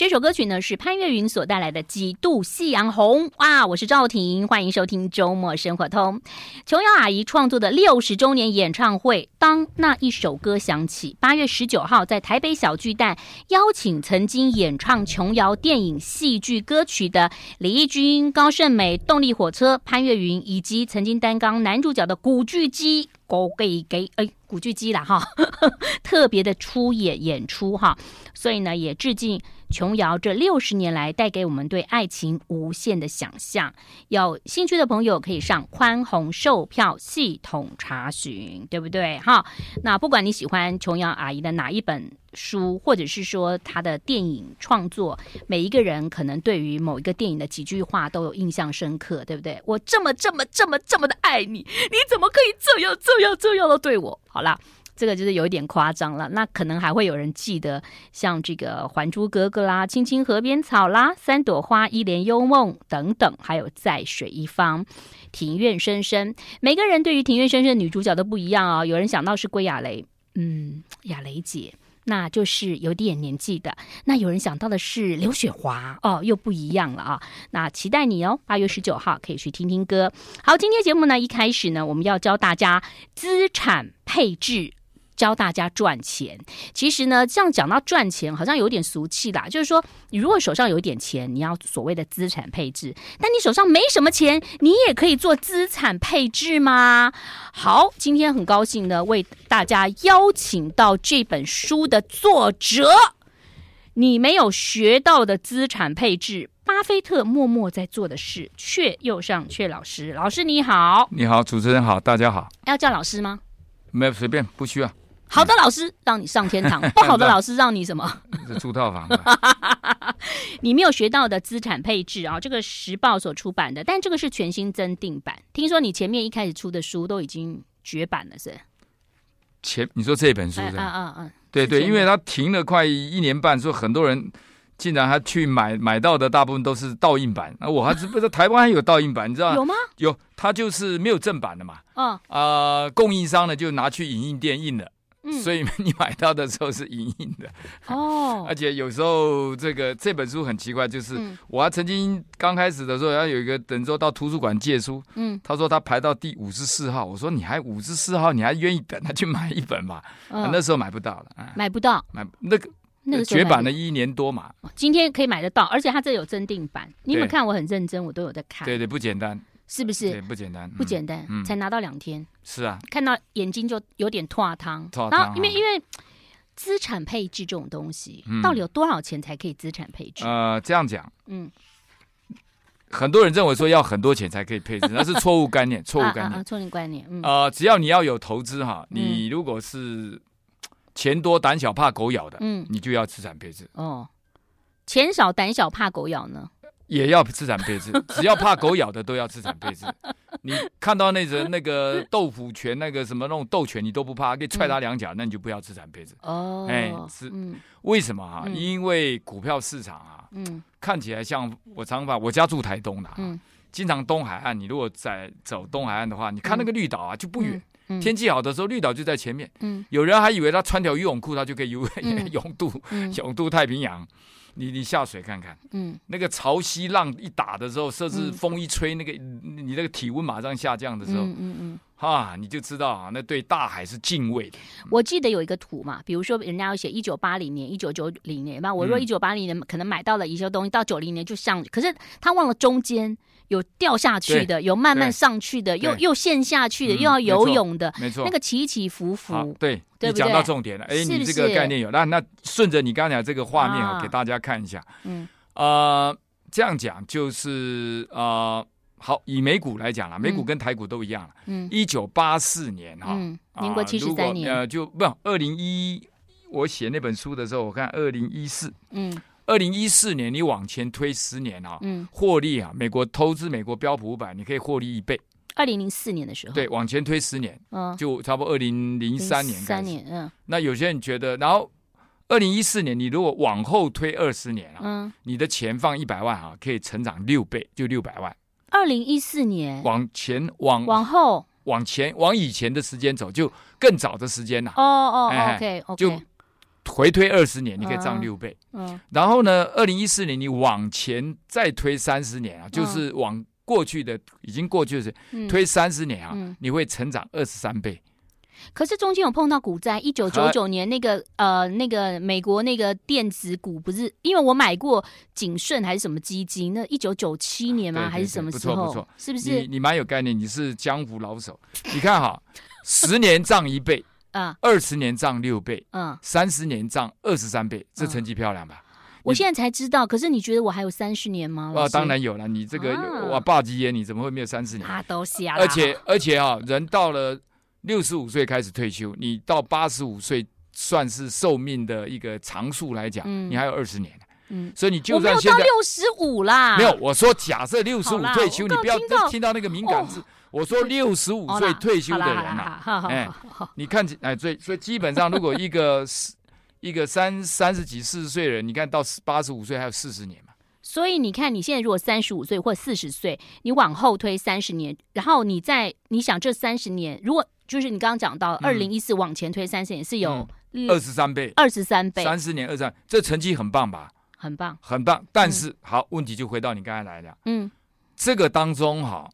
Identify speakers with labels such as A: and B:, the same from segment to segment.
A: 这首歌曲呢是潘越云所带来的《几度夕阳红》哇！我是赵婷，欢迎收听周末生活通。琼瑶阿姨创作的六十周年演唱会，当那一首歌响起，八月十九号在台北小巨蛋邀请曾经演唱琼瑶电影、戏剧歌曲的李翊君、高胜美、动力火车、潘越云，以及曾经担纲男主角的古巨基。给给给，哎，古巨基了哈，特别的出演演出哈，所以呢，也致敬琼瑶这六十年来带给我们对爱情无限的想象。有兴趣的朋友可以上宽宏售票系统查询，对不对？哈，那不管你喜欢琼瑶阿姨的哪一本。书，或者是说他的电影创作，每一个人可能对于某一个电影的几句话都有印象深刻，对不对？我这么这么这么这么的爱你，你怎么可以这样这样这样的对我？好啦，这个就是有一点夸张了。那可能还会有人记得像这个《还珠格格》啦，《青青河边草》啦，《三朵花》《一帘幽梦》等等，还有《在水一方》《庭院深深》。每个人对于《庭院深深》女主角都不一样啊、有人想到是归亚蕾，嗯，亚蕾姐。那就是有点年纪的。那有人想到的是刘雪华哦，又不一样了啊。那期待你哦，八月十九号可以去听听歌。好，今天节目呢，一开始呢，我们要教大家资产配置。教大家赚钱，其实呢，这样讲到赚钱，好像有点俗气啦。就是说，你如果手上有一点钱，你要所谓的资产配置；但你手上没什么钱，你也可以做资产配置吗？好，今天很高兴呢，为大家邀请到这本书的作者。你没有学到的资产配置，巴菲特默默在做的事。却又上阙老师，老师你好，
B: 你好，主持人好，大家好。
A: 要叫老师吗？
B: 没有，随便，不需要。
A: 好的老师让你上天堂，不好的老师让你什么？
B: 是租套房。
A: 你没有学到的资产配置啊，这个时报所出版的，但这个是全新增订版。听说你前面一开始出的书都已经绝版了，是？
B: 前你说这本书是？
A: 啊啊啊！
B: 对对，因为他停了快一年半，所以很多人竟然还去买买到的，大部分都是盗印版。那我还是不知道台湾还有盗印版，你知道吗？
A: 有吗？
B: 有，他就是没有正版的嘛。
A: 嗯
B: 啊，供应商呢就拿去影印店印了。
A: 嗯、
B: 所以你买到的时候是隐隐的。
A: 哦，
B: 而且有时候这个这本书很奇怪，就是我还曾经刚开始的时候，要有一个等于说到图书馆借书，嗯，他说他排到第五十四号，我说你还五十四号，你还愿意等他去买一本嘛？哦啊、那时候买不到了，
A: 买不到，
B: 买那个那个绝版了一年多嘛，
A: 今天可以买得到，而且他这有增订版，你有没有看？我很认真，我都有在看，
B: 对对，不简单。
A: 是不是？
B: 对，不简单，
A: 不简单，嗯、才拿到两天。
B: 是啊，
A: 看到眼睛就有点脱汤。然后，因为因为资产配置这种东西，嗯、到底有多少钱才可以资产配置？
B: 呃，这样讲，
A: 嗯，
B: 很多人认为说要很多钱才可以配置，那是错误概念，错误概念，
A: 错误概念。嗯，
B: 呃，只要你要有投资哈，你如果是钱多胆小怕狗咬的，嗯，你就要资产配置。
A: 哦，钱少胆小怕狗咬呢？
B: 也要资产配置，只要怕狗咬的都要资产配置。你看到那只那个豆腐拳，那个什么那种斗犬，你都不怕，可以踹他两脚，那你就不要资产配置。
A: 哦，
B: 哎，是，为什么哈？因为股票市场啊，看起来像我常把我家住台东的，经常东海岸。你如果在走东海岸的话，你看那个绿岛啊，就不远。天气好的时候，绿岛就在前面。有人还以为他穿条游泳裤，他就可以游 泳渡泳渡太平洋。你你下水看看，嗯，那个潮汐浪一打的时候，甚至风一吹，那个你那个体温马上下降的时候，嗯嗯哈，你就知道啊，那对大海是敬畏的。
A: 我记得有一个图嘛，比如说人家要写一九八零年、一九九零年吧，我说一九八零年可能买到了一些东西，到九零年就上，可是他忘了中间有掉下去的，有慢慢上去的，又又陷下去的，又要游泳的，
B: 没错，
A: 那个起起伏伏，
B: 对。你讲到重点了，哎，你这个概念有，那那顺着你刚才讲这个画面啊，给大家看一下。嗯，呃，这样讲就是呃，好，以美股来讲了，美股跟台股都一样了。嗯，一九八四年哈，
A: 民国七十三年，
B: 呃，就不，二零一，我写那本书的时候，我看二零一四，嗯，二零一四年你往前推十年啊，嗯，获利啊，美国投资美国标普五百，你可以获利一倍。
A: 二零零四年的时候，
B: 对，往前推十年，嗯，就差不多二零零三年开始。
A: 三年，嗯。
B: 那有些人觉得，然后二零一四年，你如果往后推二十年啊，嗯，你的钱放一百万啊，可以成长六倍，就六百万。
A: 二零一四年，
B: 往前往
A: 往后往
B: 前往以前的时间走，就更早的时间呐。
A: 哦哦，OK OK，
B: 就回推二十年，你可以涨六倍。嗯，然后呢，二零一四年你往前再推三十年啊，就是往过去的已经过去的推三十年啊，你会成长二十三倍。
A: 可是中间有碰到股灾，一九九九年那个呃那个美国那个电子股不是，因为我买过景顺还是什么基金，那一九九七年吗？还是什么时候？不错不错，是不是？
B: 你你蛮有概念，你是江湖老手。你看哈，十年涨一倍。啊，二十年涨六倍，嗯，三十年涨二十三倍，这成绩漂亮吧？
A: 我现在才知道，可是你觉得我还有三十年吗？
B: 啊，当然有了，你这个哇，霸基耶，你怎么会没有三十年？
A: 他都瞎了。
B: 而且而且啊，人到了六十五岁开始退休，你到八十五岁算是寿命的一个长数来讲，你还有二十年。嗯，所以你就算现在
A: 六十五啦，
B: 没有，我说假设六十五退休，你不要听到那个敏感字。我说 六十五岁退休的人呐，哎，你看，哎，所以所以基本上，如果一个一个三三十几四十岁的人，你看到八十五岁还有四十年嘛。
A: 所以你看，你现在如果三十五岁或四十岁，你往后推三十年，然后你在你想这三十年，如果就是你刚刚讲到二零一四往前推三十年是有
B: 二十三倍，
A: 二十三倍，
B: 三十年二十三，这成绩很棒吧？
A: 很棒，
B: 很棒。但是好，问题就回到你刚才来的，嗯，这个当中哈。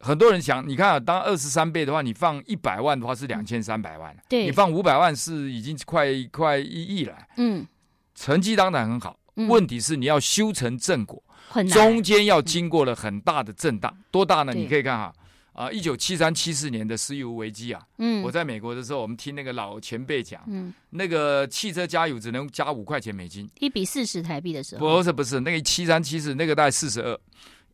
B: 很多人想，你看啊，当二十三倍的话，你放一百万的话是两千三百万，对，你放五百万是已经快快一亿了。嗯，成绩当然很好，嗯、问题是你要修成正果，很难，中间要经过了很大的震荡，嗯、多大呢？你可以看哈，啊，一九七三七四年的石油危机啊，嗯，我在美国的时候，我们听那个老前辈讲，嗯，那个汽车加油只能加五块钱美金，
A: 一比四十台币的时候，
B: 不是不是，那个七三七四那个大概四十二。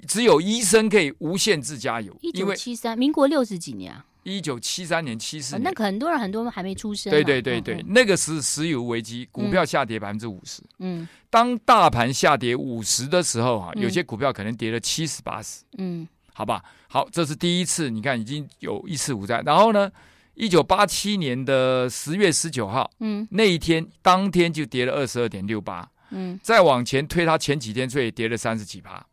B: 只有医生可以无限制加油。
A: 一九七三，民国六十几年啊。
B: 一九七三年、七四年，
A: 那很多人很多人还没出生。
B: 对对对对，那个是石油危机，股票下跌百分之五十。嗯，当大盘下跌五十的时候，哈，有些股票可能跌了七十八十。嗯，好吧，好，这是第一次，你看已经有一次股灾。然后呢，一九八七年的十月十九号，嗯，那一天当天就跌了二十二点六八。嗯，再往前推，它前几天所以跌了三十几趴。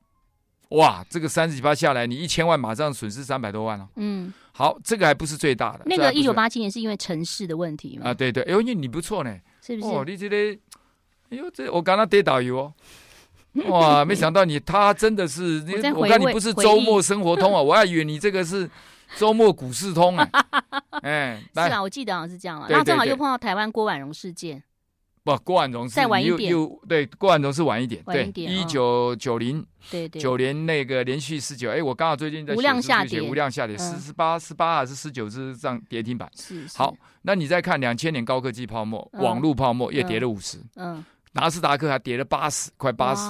B: 哇，这个三十几趴下来，你一千万马上损失三百多万哦。嗯，好，这个还不是最大的。
A: 那个一九八七年是因为城市的问题吗？
B: 啊，对对，哎呦，你你不错呢，
A: 是不是？哦，
B: 你这里，哎呦，这我刚刚跌导游哦。哇，没想到你他真的是，我，我看你不是周末生活通啊，我还以为你这个是周末股市通啊。哎，
A: 是啊，我记得好像是这样啊。然后正好又碰到台湾郭婉容事件。
B: 不，郭婉容是
A: 再晚一点，
B: 又对，郭婉容是晚一点，对，一九九零，对对，九年那个连续十九，哎，我刚好最近在写，无量下跌，无量下跌，十十八十八还是十九只涨跌停板，是好，那你再看两千年高科技泡沫，网络泡沫也跌了五十，嗯，纳斯达克还跌了八十，快八十。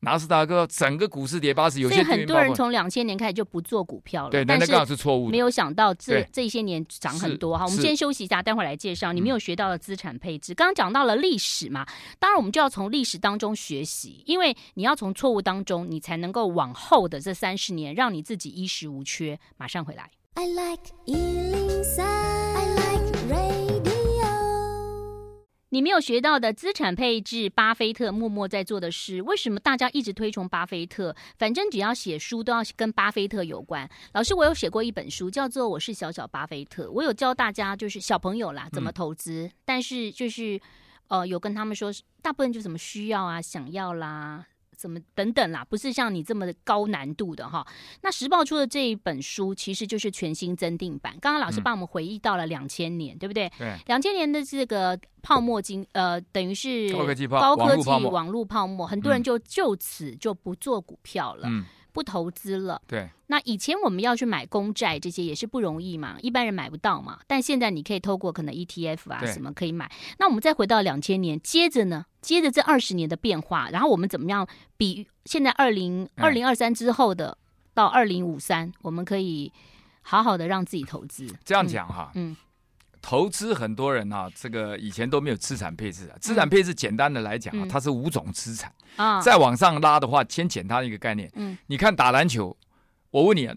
B: 纳斯达克整个股市跌八十，有些
A: 很多人从两千年开始就不做股票了。
B: 对，但那刚好是错误。
A: 没有想到这这些年涨很多哈。我们先休息一下，待会儿来介绍。你没有学到的资产配置，刚刚讲到了历史嘛，当然我们就要从历史当中学习，因为你要从错误当中，你才能够往后的这三十年让你自己衣食无缺。马上回来。I like 你没有学到的资产配置，巴菲特默默在做的事。为什么大家一直推崇巴菲特？反正只要写书都要跟巴菲特有关。老师，我有写过一本书，叫做《我是小小巴菲特》，我有教大家就是小朋友啦怎么投资，嗯、但是就是呃有跟他们说，大部分就什么需要啊、想要啦。怎么等等啦，不是像你这么高难度的哈。那时报出的这一本书其实就是全新增订版。刚刚老师帮我们回忆到了两千年，对不对？对。两千年的这个泡沫经，呃，等于是高科技、高科技网络泡沫，很多人就就此就不做股票了。嗯。不投资了，对。那以前我们要去买公债，这些也是不容易嘛，一般人买不到嘛。但现在你可以透过可能 ETF 啊什么可以买。那我们再回到两千年，接着呢，接着这二十年的变化，然后我们怎么样比现在二零二零二三之后的到二零五三，我们可以好好的让自己投资。
B: 这样讲哈，嗯。嗯投资很多人啊，这个以前都没有资产配置啊。资产配置简单的来讲啊，嗯、它是五种资产。啊。再往上拉的话，先简单一个概念。嗯，你看打篮球，我问你啊，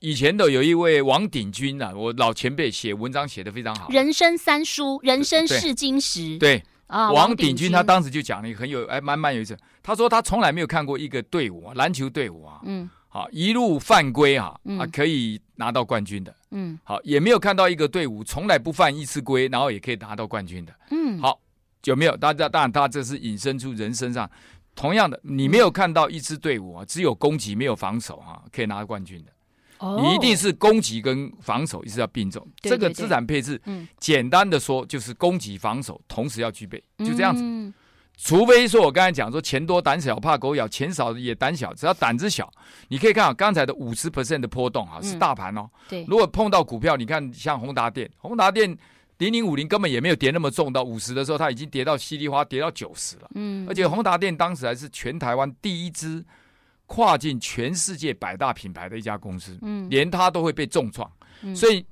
B: 以前的有一位王鼎钧啊，我老前辈写文章写的非常好，《
A: 人生三书》《人生是金石》
B: 对。对啊，王鼎钧。他当时就讲了一个很有哎蛮蛮有意思，他说他从来没有看过一个队伍啊，篮球队伍啊，嗯，好一路犯规哈啊，可以拿到冠军的。嗯，好，也没有看到一个队伍从来不犯一次规，然后也可以拿到冠军的。嗯，好，有没有？大家当然，他这是引申出人身上同样的，你没有看到一支队伍啊，只有攻击没有防守哈，可以拿到冠军的。哦，你一定是攻击跟防守一直要并重。这个资产配置，嗯，简单的说就是攻击防守同时要具备，就这样子。除非说，我刚才讲说钱多胆小怕狗咬，钱少也胆小，只要胆子小，你可以看啊，刚才的五十 percent 的波动啊，是大盘哦。对，如果碰到股票，你看像宏达电，宏达电零零五零根本也没有跌那么重，到五十的时候，它已经跌到稀里哗跌到九十了。嗯，而且宏达电当时还是全台湾第一支跨进全世界百大品牌的一家公司，嗯，连它都会被重创，所以。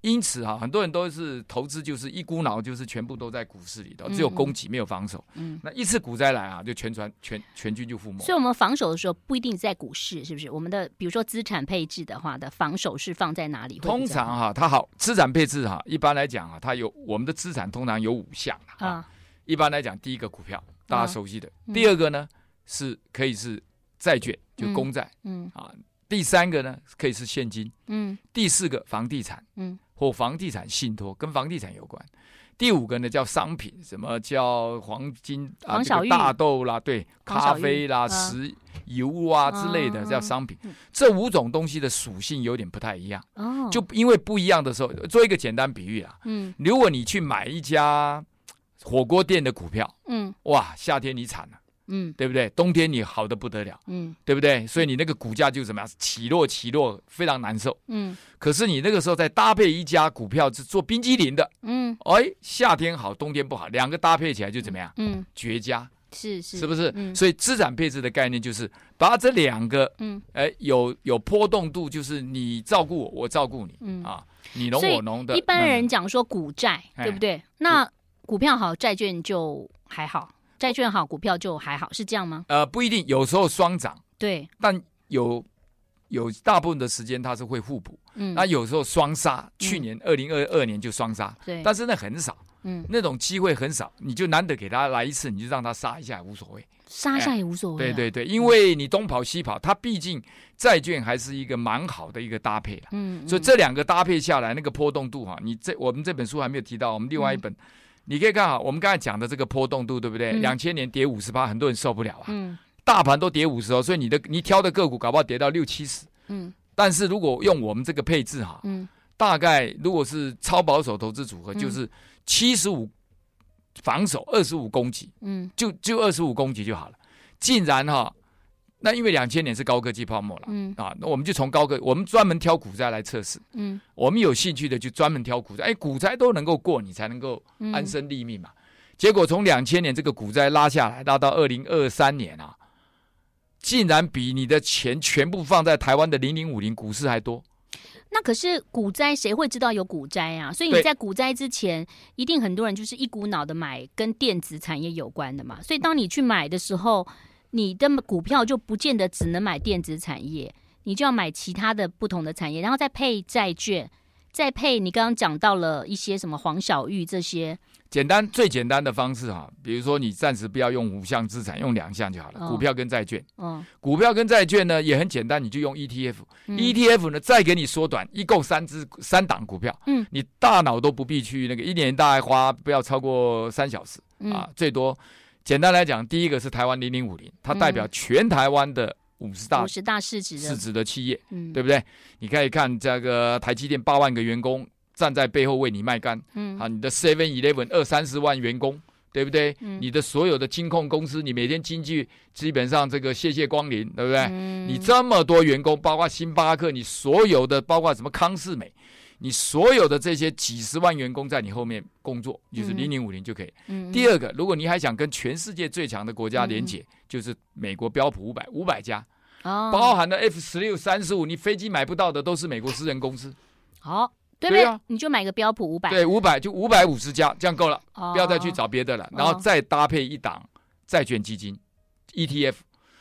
B: 因此哈，很多人都是投资，就是一股脑，就是全部都在股市里头，只有攻击没有防守。嗯，那一次股灾来啊，就全船全全军就覆没。
A: 所以，我们防守的时候不一定在股市，是不是？我们的比如说资产配置的话的防守是放在哪里？
B: 通常哈，它好资产配置哈，一般来讲啊，它有我们的资产通常有五项啊。一般来讲，第一个股票大家熟悉的，第二个呢是可以是债券，就公债。嗯啊，第三个呢可以是现金。嗯，第四个房地产。嗯。或房地产信托跟房地产有关，第五个呢叫商品，什么叫黄金啊、这个、大豆啦，对，咖啡啦、石油啊之类的叫商品。这五种东西的属性有点不太一样，就因为不一样的时候，做一个简单比喻啊，嗯，如果你去买一家火锅店的股票，嗯，哇，夏天你惨了。嗯，对不对？冬天你好的不得了，嗯，对不对？所以你那个股价就怎么样？起落起落，非常难受。嗯，可是你那个时候再搭配一家股票是做冰激凌的，嗯，哎，夏天好，冬天不好，两个搭配起来就怎么样？嗯，绝佳，
A: 是是，
B: 是不是？嗯所以资产配置的概念就是把这两个，嗯，哎，有有波动度，就是你照顾我，我照顾你，嗯啊，你侬我侬的。
A: 一般人讲说股债，对不对？那股票好，债券就还好。债券好，股票就还好，是这样吗？
B: 呃，不一定，有时候双涨，
A: 对，
B: 但有有大部分的时间它是会互补，嗯，那有时候双杀，去年二零二二年就双杀，对，但是那很少，嗯，那种机会很少，你就难得给他来一次，你就让他杀一下也无所谓，
A: 杀一下也无所谓，
B: 对对对，因为你东跑西跑，它毕竟债券还是一个蛮好的一个搭配了，嗯，所以这两个搭配下来，那个波动度哈，你这我们这本书还没有提到，我们另外一本。你可以看啊，我们刚才讲的这个波动度，对不对？两千、嗯、年跌五十八，很多人受不了啊。嗯。大盘都跌五十哦，所以你的你挑的个股搞不好跌到六七十。嗯。但是如果用我们这个配置哈，嗯，大概如果是超保守投资组合，就是七十五防守，二十五攻击，嗯，就就二十五攻击就好了。竟然哈。那因为两千年是高科技泡沫了，嗯啊，那我们就从高科，我们专门挑股灾来测试，嗯，我们有兴趣的就专门挑股灾，哎，股灾都能够过，你才能够安身立命嘛。嗯、结果从两千年这个股灾拉下来，拉到二零二三年啊，竟然比你的钱全部放在台湾的零零五零股市还多。
A: 那可是股灾，谁会知道有股灾啊？所以你在股灾之前，一定很多人就是一股脑的买跟电子产业有关的嘛。所以当你去买的时候。你的股票就不见得只能买电子产业，你就要买其他的不同的产业，然后再配债券，再配你刚刚讲到了一些什么黄小玉这些。
B: 简单最简单的方式哈，比如说你暂时不要用五项资产，用两项就好了，股票跟债券。嗯，股票跟债券呢也很简单，你就用 ETF。嗯、ETF 呢再给你缩短，一共三只三档股票。嗯，你大脑都不必去那个，一年大概花不要超过三小时、嗯、啊，最多。简单来讲，第一个是台湾零零五零，它代表全台湾的五十大
A: 五十大市值
B: 市值的企业，嗯，对不对？你可以看这个台积电八万个员工站在背后为你卖干，嗯，啊，你的 Seven Eleven 二三十万员工，对不对？嗯，你的所有的金控公司，你每天经济基本上这个谢谢光临，对不对？嗯，你这么多员工，包括星巴克，你所有的包括什么康是美。你所有的这些几十万员工在你后面工作，就是零零五零就可以。嗯、第二个，如果你还想跟全世界最强的国家连接，嗯、就是美国标普五百五百家，哦、包含了 F 十六、三十五，你飞机买不到的都是美国私人公司。
A: 好、哦，对不对？对啊、你就买个标普五百。
B: 对，五百就五百五十家，这样够了，哦、不要再去找别的了。然后再搭配一档债券基金 ETF。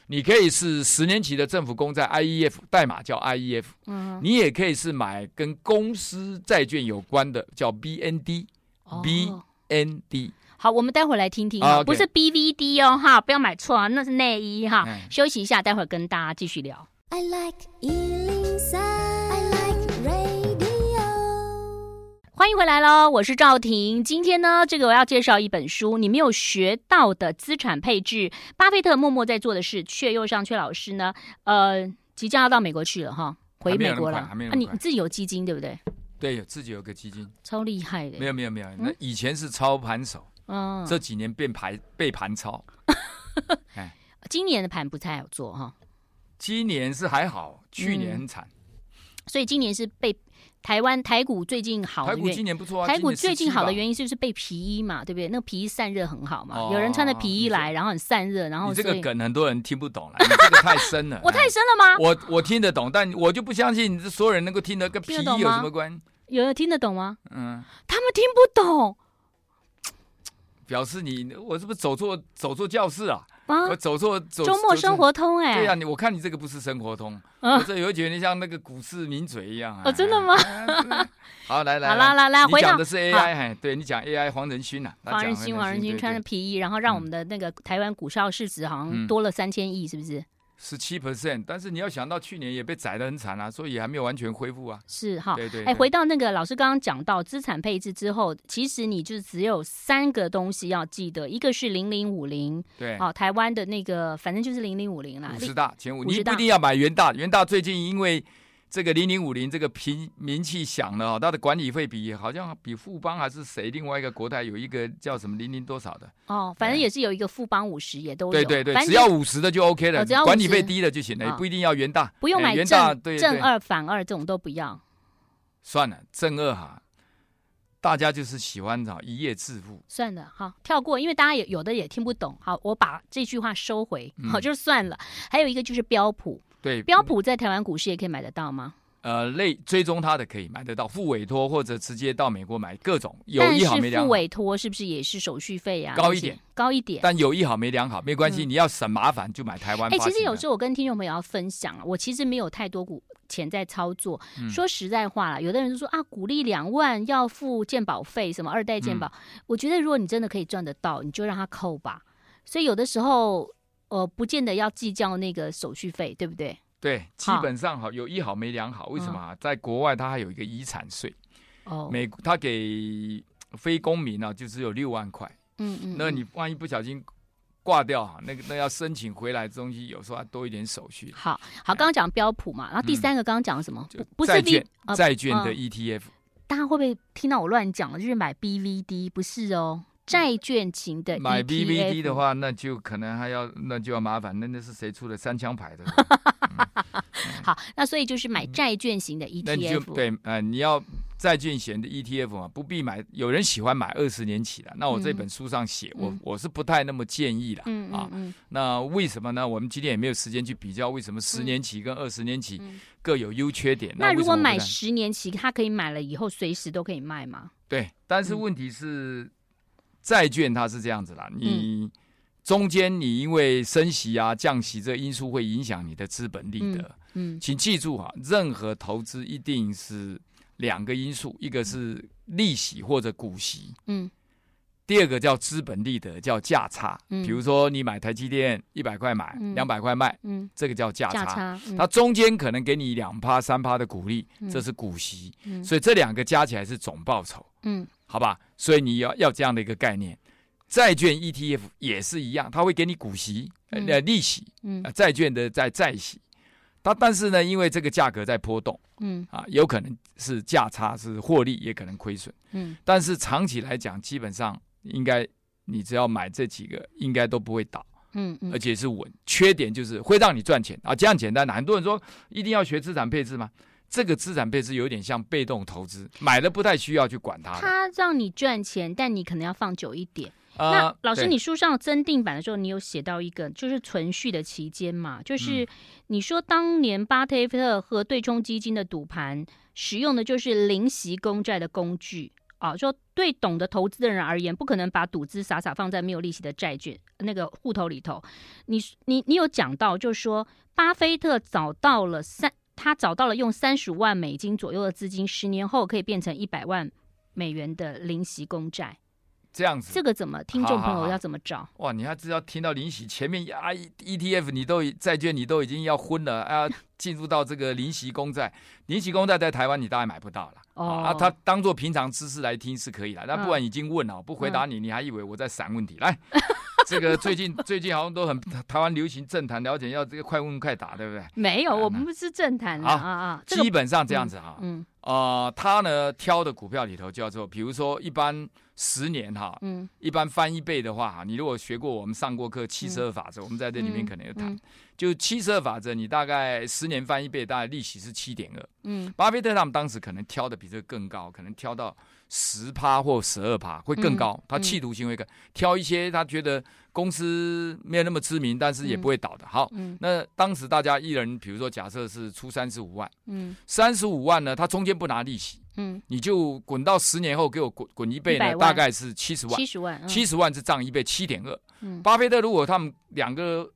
B: 你可以是十年期的政府公债 IEF，代码叫 IEF。嗯，你也可以是买跟公司债券有关的，叫 BND。哦、BND。
A: 好，我们待会来听听啊，不是 BVD 哦，哈，不要买错啊，那是内衣哈。嗯、休息一下，待会儿跟大家继续聊。I like 103, 欢迎回来喽，我是赵婷。今天呢，这个我要介绍一本书，你没有学到的资产配置。巴菲特默默在做的事，却又上阙老师呢，呃，即将要到美国去了哈，回美国了。啊，你你自己有基金对不对？
B: 对，有自己有个基金，
A: 超厉害的。
B: 没有没有没有，那以前是操盘手，嗯，这几年变盘被盘操。
A: 哎，今年的盘不太好做哈。
B: 今年是还好，去年很惨，嗯，
A: 所以今年是被台湾台股最近好的。
B: 台股今年不错啊，
A: 台股最近好的原因是不是被皮衣嘛，对不对？那个皮衣散热很好嘛，哦，有人穿着皮衣来，然后很散热，然后
B: 这个梗很多人听不懂了，你这个太深了。
A: 我 太深了吗？
B: 我我听得懂，但我就不相信所有人能够听得跟皮衣有什么关系？
A: 有人听得懂吗？嗯，他们听不懂，
B: 表示你我是不是走错走错教室啊？啊、我走错走
A: 周末生活通哎、欸，
B: 对呀、啊，你我看你这个不是生活通，啊、我这有觉得像那个股市名嘴一样啊。
A: 哦，真的吗？
B: 啊、好，来来，
A: 好啦来来，
B: 你讲的是 AI，哎，对你讲 AI 黄仁勋呐，
A: 黄仁勋黄仁勋穿着皮衣，然后让我们的那个台湾股票市值好像多了三千亿，是不是？
B: 十七 percent，但是你要想到去年也被宰的很惨啊，所以还没有完全恢复啊。
A: 是哈，
B: 对对，对。
A: 哎，回到那个老师刚刚讲到资产配置之后，其实你就只有三个东西要记得，一个是零零五零，
B: 对，
A: 好，台湾的那个反正就是零零五零啦，
B: 五十大前五，你不一定要买元大，元大最近因为。这个零零五零这个名名气响了，它的管理费比好像比富邦还是谁？另外一个国泰有一个叫什么零零多少的
A: 哦，反正也是有一个富邦五十也都有。
B: 对对对，只要五十的就 OK 了，只要管理费低的就行了，也不一定要元大，
A: 不用买元大正二反二这种都不要。
B: 算了，正二哈，大家就是喜欢找一夜致富。
A: 算了，好跳过，因为大家也有的也听不懂。好，我把这句话收回，好就算了。还有一个就是标普。
B: 对，
A: 标普在台湾股市也可以买得到吗？
B: 呃，类追踪它的可以买得到，付委托或者直接到美国买，各种有一好没两好。
A: 付委托是不是也是手续费呀、啊？
B: 高一点，
A: 高一点。
B: 但有一好没两好，没关系，嗯、你要省麻烦就买台湾。哎、
A: 欸，其实有时候我跟听众朋友要分享，我其实没有太多股钱在操作。嗯、说实在话了，有的人就说啊，股利两万要付健保费，什么二代健保、嗯，我觉得如果你真的可以赚得到，你就让他扣吧。所以有的时候，呃，不见得要计较那个手续费，对不对？
B: 对，基本上好有一好没两好，为什么啊？在国外，它还有一个遗产税。哦，美他给非公民啊，就只有六万块。嗯嗯，那你万一不小心挂掉哈，那个那要申请回来的东西，有时候还多一点手续。
A: 好好，刚刚讲标普嘛，然后第三个刚刚讲什么？不是
B: 债券，债券的 ETF。
A: 大家会不会听到我乱讲了？就是买 BVD，不是哦。债券型的 ETF，
B: 买 BVD 的话，那就可能还要，那就要麻烦。那那是谁出的三枪牌的？
A: 嗯、好，那所以就是买债券型的 ETF。那你就
B: 对，呃，你要债券型的 ETF 嘛，不必买。有人喜欢买二十年期的，那我这本书上写，嗯、我我是不太那么建议的、嗯、啊。那为什么呢？我们今天也没有时间去比较，为什么十年期跟二十年期各有优缺点？那，
A: 那如果买十年期，他可以买了以后随时都可以卖吗？
B: 对，但是问题是。嗯债券它是这样子啦，你中间你因为升息啊、降息这因素会影响你的资本利得。嗯，嗯，请记住哈，任何投资一定是两个因素，一个是利息或者股息，嗯，第二个叫资本利得，叫价差。嗯，比如说你买台积电一百块买，两百块卖，嗯，这个叫价差。它中间可能给你两趴三趴的股利，这是股息。嗯，所以这两个加起来是总报酬。嗯。好吧，所以你要要这样的一个概念，债券 ETF 也是一样，它会给你股息，呃，嗯、利息，嗯，债券的在债息，它但是呢，因为这个价格在波动，嗯，啊，有可能是价差是获利，也可能亏损，嗯，但是长期来讲，基本上应该你只要买这几个，应该都不会倒，嗯嗯，而且是稳。缺点就是会让你赚钱。啊，这样简单的。很多人说一定要学资产配置吗？这个资产配置有点像被动投资，买了不太需要去管它。
A: 它让你赚钱，但你可能要放久一点。呃、那老师，你书上增订版的时候，你有写到一个，就是存续的期间嘛？就是你说当年巴菲特和对冲基金的赌盘使用的就是零息公债的工具啊。说对懂得投资的人而言，不可能把赌资傻傻放在没有利息的债券那个户头里头。你你你有讲到，就是说巴菲特找到了三。他找到了用三十万美金左右的资金，十年后可以变成一百万美元的零息公债。
B: 这样子，
A: 这个怎么听众朋友要怎么找？
B: 好好好哇，你要知道听到零息前面啊，ETF 你都债券你都已经要昏了啊，进入到这个零息公债，零息公债在台湾你大概买不到了。哦啊，他当做平常知识来听是可以的，那不然已经问了，不回答你，你还以为我在闪问题？来，这个最近 最近好像都很台湾流行政坛，了解要这个快问快答，对不对？
A: 没有，我们不是政坛啊啊，
B: 基本上这样子哈。嗯。啊，他呢挑的股票里头叫做，比如说一般十年哈，嗯，一般翻一倍的话哈，你如果学过我们上过课七十二法则，我们在这里面可能有谈，就七十二法则，你大概十年翻一倍，大概利息是七点二，嗯，巴菲特他们当时可能挑的比这个更高，可能挑到。十趴或十二趴会更高，他企图性会更挑一些他觉得公司没有那么知名，但是也不会倒的。好，那当时大家一人，比如说假设是出三十五万，嗯，三十五万呢，他中间不拿利息，嗯，你就滚到十年后给我滚滚一倍呢，大概是七十万，七十万，七十万是涨一倍，七点二。巴菲特如果他们两个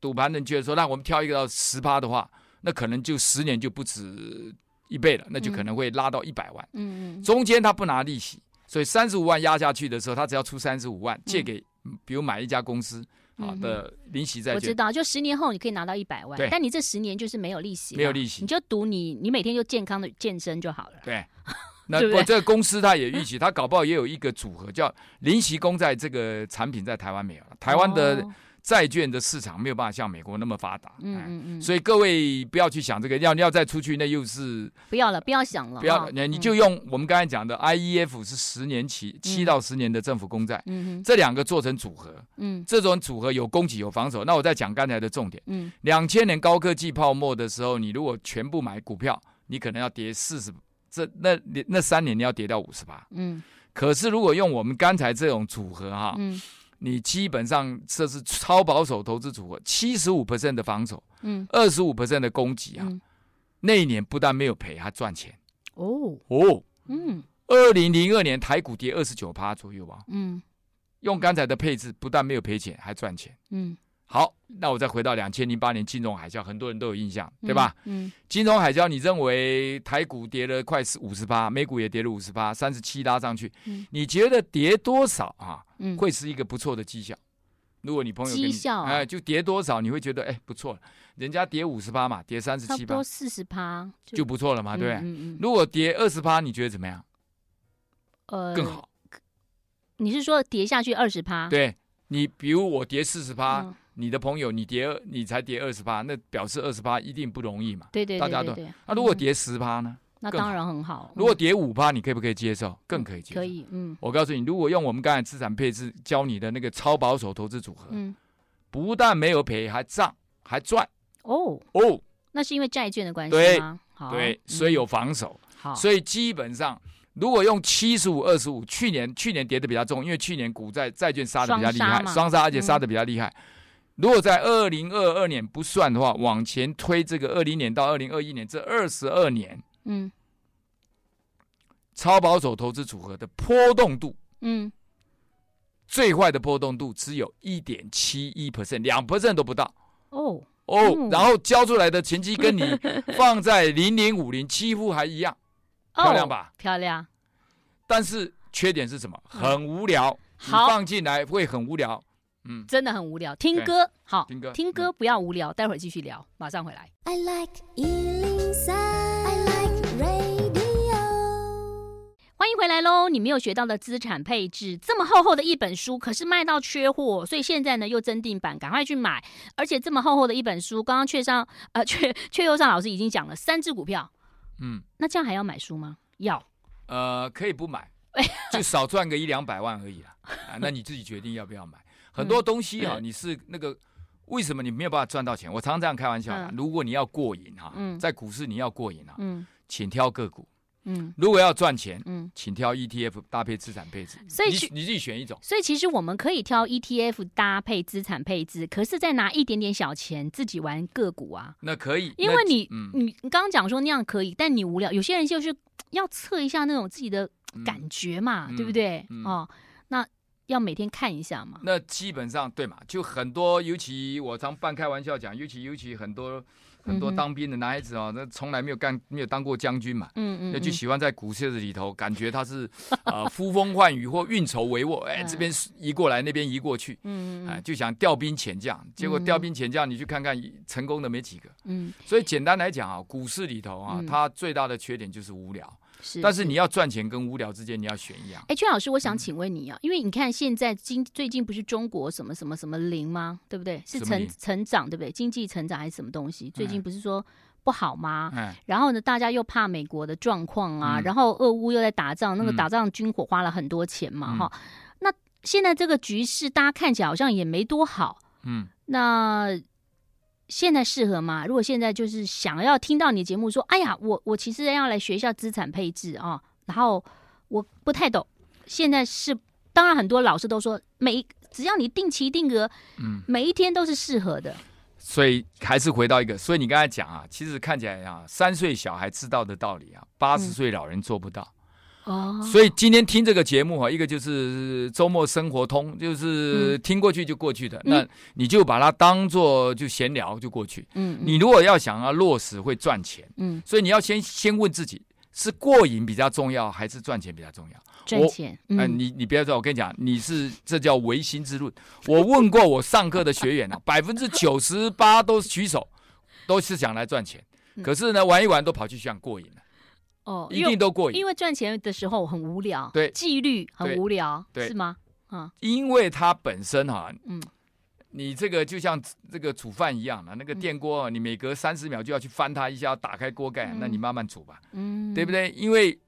B: 赌盘人觉得说，那我们挑一个到十趴的话，那可能就十年就不止。一倍了，那就可能会拉到一百万。嗯嗯，中间他不拿利息，所以三十五万压下去的时候，他只要出三十五万借给，比如买一家公司好的领息债券。我知道，
A: 就十年后你可以拿到一百万，但你这十年就是没有利息，
B: 没有利息，
A: 你就赌你你每天就健康的健身就好了。
B: 对，那我这个公司他也预期，他搞不好也有一个组合叫零息公债这个产品在台湾没有了，台湾的。债券的市场没有办法像美国那么发达，嗯嗯嗯，所以各位不要去想这个，要要再出去那又是
A: 不要了，不要想了，
B: 不要，你就用我们刚才讲的 IEF 是十年期七到十年的政府公债，嗯，这两个做成组合，嗯，这种组合有供给有防守。那我再讲刚才的重点，嗯，两千年高科技泡沫的时候，你如果全部买股票，你可能要跌四十，这那那三年你要跌到五十八，嗯，可是如果用我们刚才这种组合哈，嗯。你基本上这是超保守投资组合，七十五 percent 的防守，嗯，二十五 percent 的攻击啊，嗯、那一年不但没有赔，还赚钱。哦哦，嗯，二零零二年台股跌二十九趴左右吧，嗯，用刚才的配置，不但没有赔钱，还赚钱。嗯。好，那我再回到两千零八年金融海啸，很多人都有印象，对吧？嗯，嗯，金融海啸，你认为台股跌了快五十趴，美股也跌了五十趴，三十七拉上去，嗯，你觉得跌多少啊？嗯，会是一个不错的绩效。如果你朋友跟你绩效，哎，就跌多少，你会觉得哎不错，人家跌五十趴嘛，跌三十七趴，多
A: 四十趴
B: 就不错了嘛，对不对？如果跌二十趴，你觉得怎么样？
A: 呃，
B: 更好。
A: 你是说跌下去二十趴？
B: 对，你比如我跌四十趴。嗯你的朋友，你跌二，你才跌二十趴，那表示二十趴一定不容易嘛？
A: 对对对，大家都。
B: 那如果跌十趴呢？
A: 那当然很好。
B: 如果跌五趴，你可以不可以接受？更可以接受。
A: 可以，嗯。
B: 我告诉你，如果用我们刚才资产配置教你的那个超保守投资组合，嗯，不但没有赔，还涨，还赚。哦
A: 哦，那是因为债券的关系吗？
B: 对，对，所以有防守。好，所以基本上。如果用七十五二十五，去年去年跌的比较重，因为去年股债债券杀的比较厉害，双杀而且杀的比较厉害。嗯、如果在二零二二年不算的话，往前推这个二零年到二零二一年这二十二年，嗯，超保守投资组合的波动度，嗯，最坏的波动度只有一点七一 percent，两 percent 都不到。哦哦，嗯、然后交出来的成绩跟你放在零零五零几乎还一样。漂亮吧？
A: 漂亮，
B: 但是缺点是什么？很无聊。你放进来会很无聊。
A: 嗯，真的很无聊。听歌好，听歌听歌不要无聊。待会儿继续聊，马上回来。I like 103, I like radio。欢迎回来喽！你没有学到的资产配置，这么厚厚的一本书，可是卖到缺货，所以现在呢又增订版，赶快去买。而且这么厚厚的一本书，刚刚阙上呃阙阙佑尚老师已经讲了三只股票。嗯，那这样还要买书吗？要，
B: 呃，可以不买，就少赚个一两百万而已啦。啊，那你自己决定要不要买。很多东西啊，你是那个为什么你没有办法赚到钱？我常常这样开玩笑的。如果你要过瘾哈，在股市你要过瘾啊，嗯，请挑个股。嗯，如果要赚钱，嗯，请挑 ETF 搭配资产配置。所以你你自己选一种。
A: 所以其实我们可以挑 ETF 搭配资产配置，可是再拿一点点小钱自己玩个股啊。
B: 那可以，
A: 因为你、嗯、你你刚刚讲说那样可以，但你无聊。有些人就是要测一下那种自己的感觉嘛，嗯、对不对？嗯、哦，那。要每天看一下嘛。
B: 那基本上对嘛，就很多，尤其我常半开玩笑讲，尤其尤其很多。很多当兵的男孩子哦，那从来没有干，没有当过将军嘛，嗯嗯，那就喜欢在股市里头，感觉他是呃呼风唤雨或运筹帷幄，哎，这边移过来，那边移过去，嗯嗯，就想调兵遣将，结果调兵遣将，你去看看成功的没几个，嗯，所以简单来讲啊，股市里头啊，它最大的缺点就是无聊。是，但是你要赚钱跟无聊之间，你要选一样。
A: 哎，阙老师，我想请问你啊，因为你看现在经最近不是中国什么什么什么零吗？对不对？是成成长，对不对？经济成长还是什么东西？最近不是说不好吗？嗯。然后呢，大家又怕美国的状况啊，然后俄乌又在打仗，那个打仗军火花了很多钱嘛，哈。那现在这个局势，大家看起来好像也没多好。嗯。那。现在适合吗？如果现在就是想要听到你节目说，哎呀，我我其实要来学一下资产配置啊，然后我不太懂。现在是当然很多老师都说，每只要你定期定额，嗯，每一天都是适合的。
B: 所以还是回到一个，所以你刚才讲啊，其实看起来啊，三岁小孩知道的道理啊，八十岁老人做不到。嗯哦，所以今天听这个节目哈，一个就是周末生活通，就是听过去就过去的，嗯、那你就把它当做就闲聊就过去。嗯，你如果要想要落实会赚钱，嗯，所以你要先先问自己，是过瘾比较重要，还是赚钱比较重要？
A: 赚钱。嗯，呃、你
B: 你不要说，我跟你讲，你是这叫唯心之论。我问过我上课的学员啊，百分之九十八都是举手，都是想来赚钱，可是呢，玩一玩都跑去想过瘾了。哦，一定都过瘾，
A: 因为赚钱的时候很无聊，对，纪律很无聊，对，是吗？啊，
B: 因为它本身哈，嗯，你这个就像这个煮饭一样的，那个电锅，你每隔三十秒就要去翻它一下，要打开锅盖，那你慢慢煮吧，嗯，对不对？因为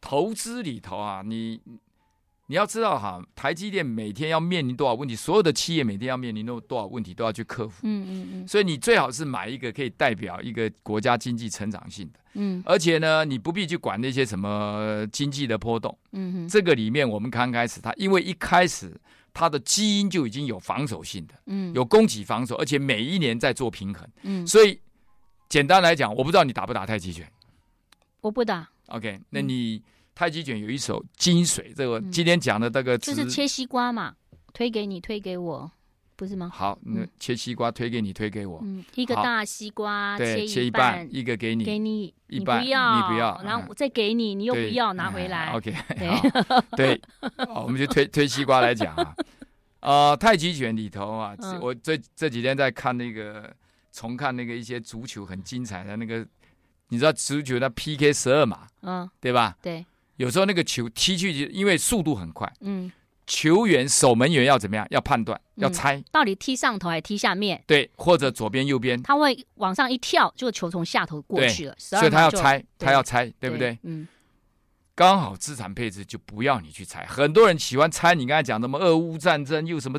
B: 投资里头啊，你。你要知道哈，台积电每天要面临多少问题，所有的企业每天要面临多多少问题都要去克服。嗯嗯嗯。所以你最好是买一个可以代表一个国家经济成长性的。嗯。而且呢，你不必去管那些什么经济的波动。嗯哼。这个里面我们刚开始它，因为一开始它的基因就已经有防守性的。嗯。有供给防守，而且每一年在做平衡。嗯。所以简单来讲，我不知道你打不打太极拳。
A: 我不打。
B: OK，那你。太极拳有一首精髓，这个今天讲的这个
A: 就是切西瓜嘛，推给你，推给我，不是吗？
B: 好，那切西瓜推给你，推给我。嗯，
A: 一个大西瓜
B: 切一半，一个给你，
A: 给你，
B: 一半
A: 你不要，
B: 你不要，
A: 然后我再给你，你又不要拿回来。
B: OK，对，好，我们就推 推西瓜来讲啊。呃，太极拳里头啊，我这这几天在看那个重看那个一些足球很精彩的那个，你知道足球的 PK 十二嘛，嗯，对吧？
A: 对。
B: 有时候那个球踢去，因为速度很快，嗯，球员守门员要怎么样？要判断，要猜，
A: 到底踢上头还是踢下面？
B: 对，或者左边右边？
A: 他会往上一跳，就球从下头过去了，
B: 所以他要猜，他要猜，对不对？嗯，刚好资产配置就不要你去猜，很多人喜欢猜。你刚才讲什么俄乌战争，又什么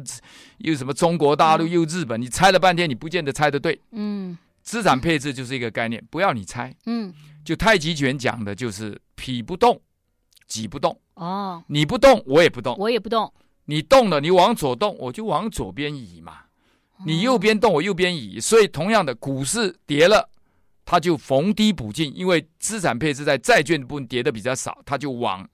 B: 又什么中国大陆，又日本，你猜了半天，你不见得猜得对。嗯，资产配置就是一个概念，不要你猜。嗯，就太极拳讲的就是脾不动。挤不动哦，你不动，我也不动，
A: 我也不动。
B: 你动了，你往左动，我就往左边移嘛。你右边动，我右边移。所以同样的，股市跌了，它就逢低补进，因为资产配置在债券的部分跌的比较少，它就往。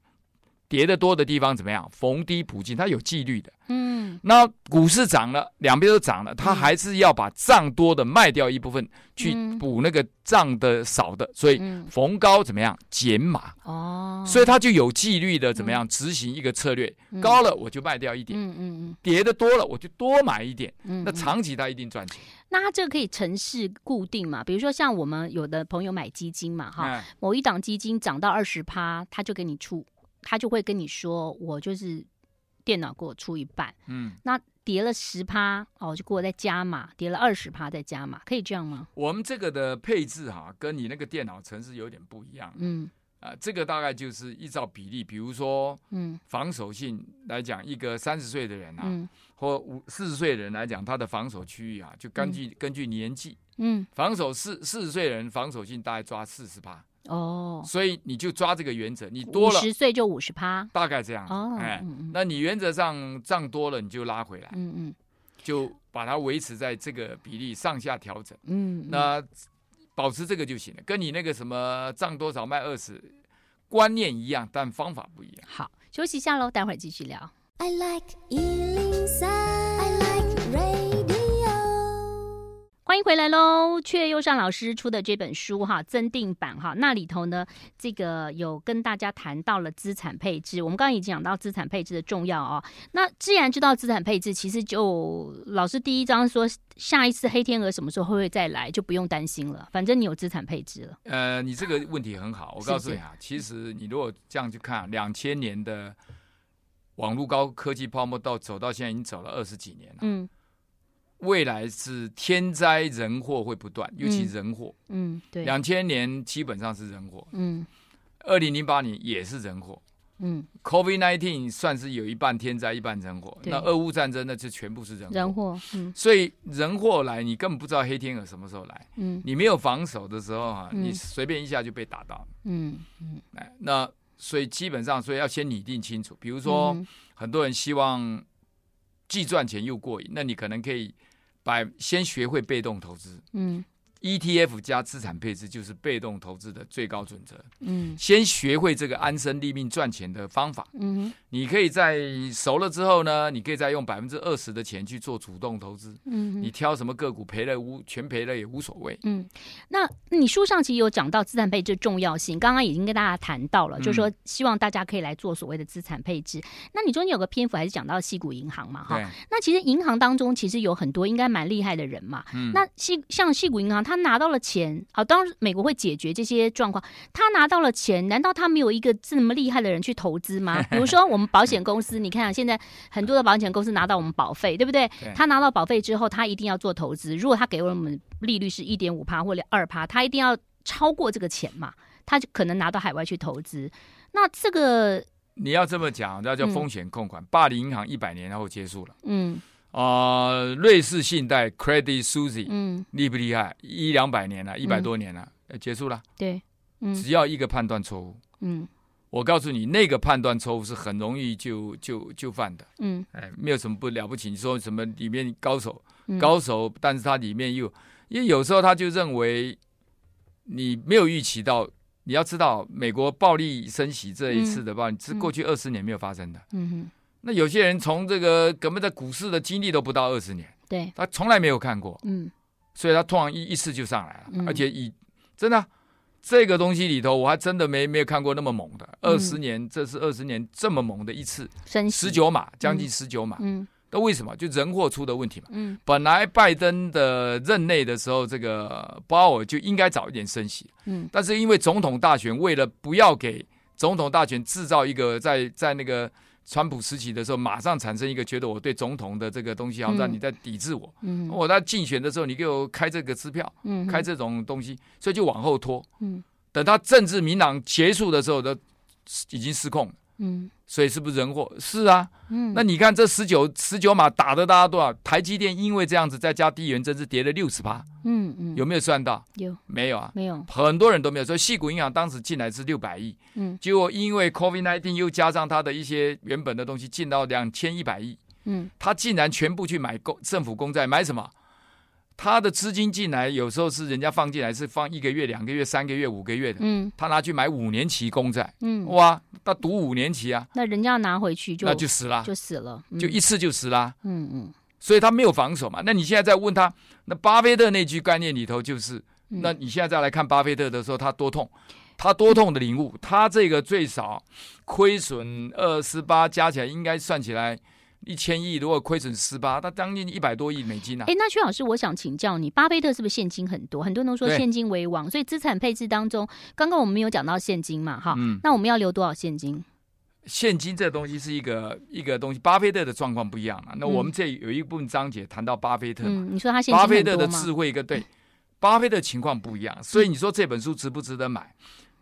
B: 跌得多的地方怎么样？逢低补进，它有纪律的。嗯，那股市涨了，两边都涨了，它还是要把涨多的卖掉一部分，去补那个涨的少的。所以逢高怎么样？减码。哦，所以它就有纪律的怎么样执行一个策略？高了我就卖掉一点。嗯嗯嗯。跌的多了我就多买一点。嗯，那长期它一定赚钱。
A: 那它这个可以程式固定嘛？比如说像我们有的朋友买基金嘛，哈，某一档基金涨到二十趴，他就给你出。他就会跟你说，我就是电脑给我出一半，嗯，那跌了十趴哦，就给我再加码，跌了二十趴再加码，可以这样吗？
B: 我们这个的配置哈，跟你那个电脑程式有点不一样，嗯，啊，这个大概就是依照比例，比如说，嗯，防守性来讲，一个三十岁的人啊，嗯、或五四十岁的人来讲，他的防守区域啊，就根据、嗯、根据年纪，嗯，防守四四十岁的人防守性大概抓四十趴。哦，所以你就抓这个原则，你多了
A: 十岁就五十趴，
B: 大概这样。哦，哎，嗯嗯，那你原则上涨多了，你就拉回来，嗯嗯，就把它维持在这个比例上下调整，嗯，那保持这个就行了，跟你那个什么涨多少卖二十观念一样，但方法不一样。
A: 好，休息一下喽，待会儿继续聊。I like 103, 欢迎回来喽！阙又上老师出的这本书哈，增订版哈，那里头呢，这个有跟大家谈到了资产配置。我们刚刚已经讲到资产配置的重要哦。那既然知道资产配置，其实就老师第一章说，下一次黑天鹅什么时候会不会再来，就不用担心了。反正你有资产配置了。
B: 呃，你这个问题很好，我告诉你啊，其实你如果这样去看，两千年的。网络高科技泡沫到走到现在已经走了二十几年了。嗯，未来是天灾人祸会不断，尤其人祸。嗯，对。两千年基本上是人祸。嗯。二零零八年也是人祸。嗯。Covid nineteen 算是有一半天灾，一半人祸。那俄乌战争那就全部是人祸。人祸。嗯。所以人祸来，你根本不知道黑天鹅什么时候来。嗯。你没有防守的时候哈，你随便一下就被打到。嗯嗯。哎，那。所以基本上，所以要先拟定清楚。比如说，很多人希望既赚钱又过瘾，那你可能可以把先学会被动投资。嗯。ETF 加资产配置就是被动投资的最高准则。嗯，先学会这个安身立命赚钱的方法。嗯，你可以在熟了之后呢，你可以再用百分之二十的钱去做主动投资。嗯，你挑什么个股赔了无全赔了也无所谓。嗯，
A: 那你书上其实有讲到资产配置重要性，刚刚已经跟大家谈到了，嗯、就是说希望大家可以来做所谓的资产配置。那你中间有个篇幅还是讲到矽谷银行嘛？哈，那其实银行当中其实有很多应该蛮厉害的人嘛。嗯，那矽像矽谷银行。他拿到了钱，好，当然美国会解决这些状况。他拿到了钱，难道他没有一个这么厉害的人去投资吗？比如说我们保险公司，你看现在很多的保险公司拿到我们保费，对不对？他拿到保费之后，他一定要做投资。如果他给我们利率是一点五趴或者二趴，他一定要超过这个钱嘛？他就可能拿到海外去投资。那这个
B: 你要这么讲，那叫风险控管。巴黎银行一百年后结束了。嗯。啊、呃，瑞士信贷 Credit Suisse，嗯，厉不厉害？一两百年了，一百多年了，嗯、结束了。
A: 对，
B: 嗯，只要一个判断错误，嗯，我告诉你，那个判断错误是很容易就就就犯的，嗯，哎，没有什么不了不起。你说什么里面高手，嗯、高手，但是他里面又，因为有时候他就认为你没有预期到，你要知道，美国暴力升息这一次的暴力，是过去二十年没有发生的，嗯哼。嗯那有些人从这个根本在股市的经历都不到二十年，
A: 对，
B: 他从来没有看过，嗯，所以他突然一一次就上来了，嗯、而且以真的这个东西里头，我还真的没没有看过那么猛的，二十、嗯、年，这是二十年这么猛的一次，十九码，将近十九码，嗯，那为什么？就人祸出的问题嘛，嗯，本来拜登的任内的时候，这个鲍尔就应该早一点升息，嗯，但是因为总统大选，为了不要给总统大选制造一个在在那个。川普时期的时候，马上产生一个觉得我对总统的这个东西，好像你在抵制我。嗯，我在竞选的时候，你给我开这个支票，嗯，开这种东西，所以就往后拖。嗯，等他政治明朗结束的时候，都已经失控了。嗯，所以是不是人祸？是啊。嗯，那你看这十九十九码打的大家多少？台积电因为这样子再加地缘政治跌了六十趴。嗯嗯，有没有算到？
A: 有，
B: 没有啊？
A: 没有，
B: 很多人都没有。所以细谷银行当时进来是六百亿，嗯，结果因为 COVID-19 又加上它的一些原本的东西，进到两千一百亿。嗯，他竟然全部去买公政府公债，买什么？他的资金进来，有时候是人家放进来是放一个月、两个月、三个月、五个月的。嗯，他拿去买五年期公债。嗯，哇，他赌五年期啊。
A: 那人家要拿回去就那
B: 就死了，
A: 就死了，
B: 就一次就死了。
A: 嗯嗯，
B: 所以他没有防守嘛。那你现在再问他，那巴菲特那句概念里头就是，那你现在再来看巴菲特的时候，他多痛，他多痛的领悟，他这个最少亏损二十八，加起来应该算起来。一千亿，如果亏损十八，他将近一百多亿美金呢、啊。
A: 哎，那薛老师，我想请教你，巴菲特是不是现金很多？很多人都说现金为王，所以资产配置当中，刚刚我们没有讲到现金嘛？哈，嗯，那我们要留多少现金？
B: 现金这东西是一个一个东西，巴菲特的状况不一样啊。那我们这有一部分章节谈到巴菲特嘛，
A: 嗯、你说他现金
B: 巴菲特的智慧跟对，巴菲特情况不一样，所以你说这本书值不值得买？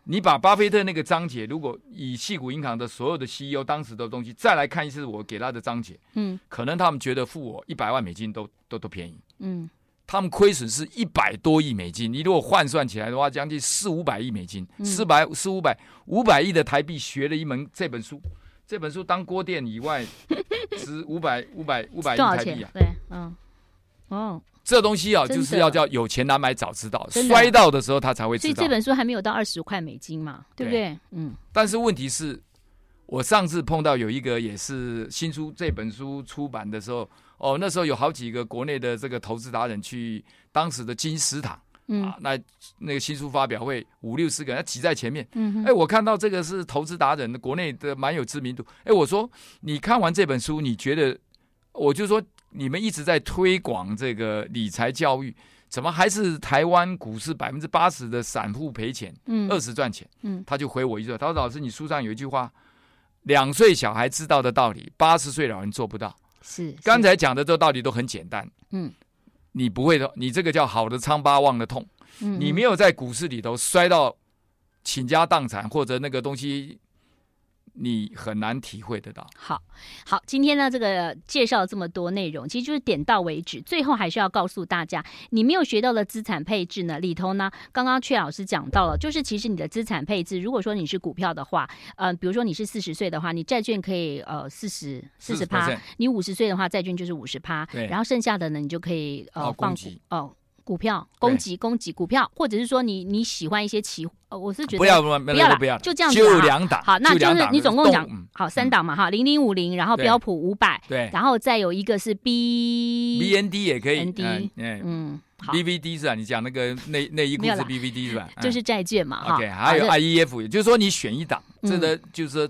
B: 你把巴菲特那个章节，如果以矽谷银行的所有的 CEO 当时的东西再来看一次，我给他的章节，嗯，可能他们觉得付我一百万美金都都都便宜，嗯，他们亏损是一百多亿美金，你如果换算起来的话，将近四五百亿美金，四百四五百五百亿的台币学了一门这本书，这本书当锅垫以外值五百五百五百亿台币啊，
A: 对，嗯，哦。
B: 这东西啊，就是要叫有钱难买早知道，摔到的时候他才会知道。
A: 所以这本书还没有到二十块美金嘛，对不对？嗯。
B: 但是问题是，我上次碰到有一个也是新书，这本书出版的时候，哦，那时候有好几个国内的这个投资达人去当时的金石堂，嗯、啊，那那个新书发表会五六十个人挤在前面，嗯哼，哎，我看到这个是投资达人，国内的蛮有知名度，哎，我说你看完这本书，你觉得，我就说你们一直在推广这个理财教育。怎么还是台湾股市百分之八十的散户赔钱，嗯，二十赚钱，嗯，他就回我一句，他说：“老师，你书上有一句话，两岁小孩知道的道理，八十岁老人做不到。是，是刚才讲的这个道理都很简单，嗯，你不会的，你这个叫好的疮疤忘了痛，嗯，你没有在股市里头摔到倾家荡产或者那个东西。”你很难体会得到。
A: 好，好，今天呢，这个介绍这么多内容，其实就是点到为止。最后还是要告诉大家，你没有学到的资产配置呢，里头呢，刚刚阙老师讲到了，就是其实你的资产配置，如果说你是股票的话，呃，比如说你是四十岁的话，你债券可以呃四十四十趴；你五十岁的话，债券就是五十趴。对，然后剩下的呢，你就可以呃放股哦。股票，攻击攻击股票，或者是说你你喜欢一些期，呃，我是觉得
B: 不要不要不要不要，
A: 就这样子，
B: 就两档，
A: 好，那就是你总共讲好三档嘛，哈，零零五零，然后标普五百，对，然后再有一个是 B
B: B N D 也可以
A: ，N D，嗯，好
B: ，B V D 是吧？你讲那个那那一股是 B V D 是吧？
A: 就是债券嘛，哈
B: ，OK，还有 I E F，也就是说你选一档，这个就是。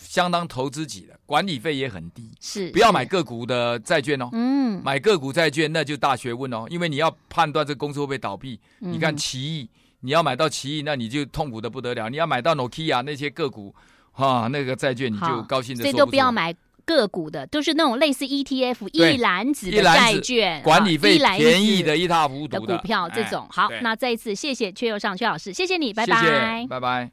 B: 相当投资级的，管理费也很低，是不要买个股的债券哦。嗯，买个股债券那就大学问哦，因为你要判断这公司会不会倒闭。嗯、你看奇异，你要买到奇异，那你就痛苦的不得了。你要买到 Nokia 那些个股，哈，那个债券你就高兴的。所以
A: 都不要买个股的，都是那种类似 ETF 一篮子的债券，
B: 管理费便宜的一塌糊涂
A: 的股票这种。好，那再一次谢谢阙又上阙老师，谢谢你，拜拜，
B: 谢谢，拜拜。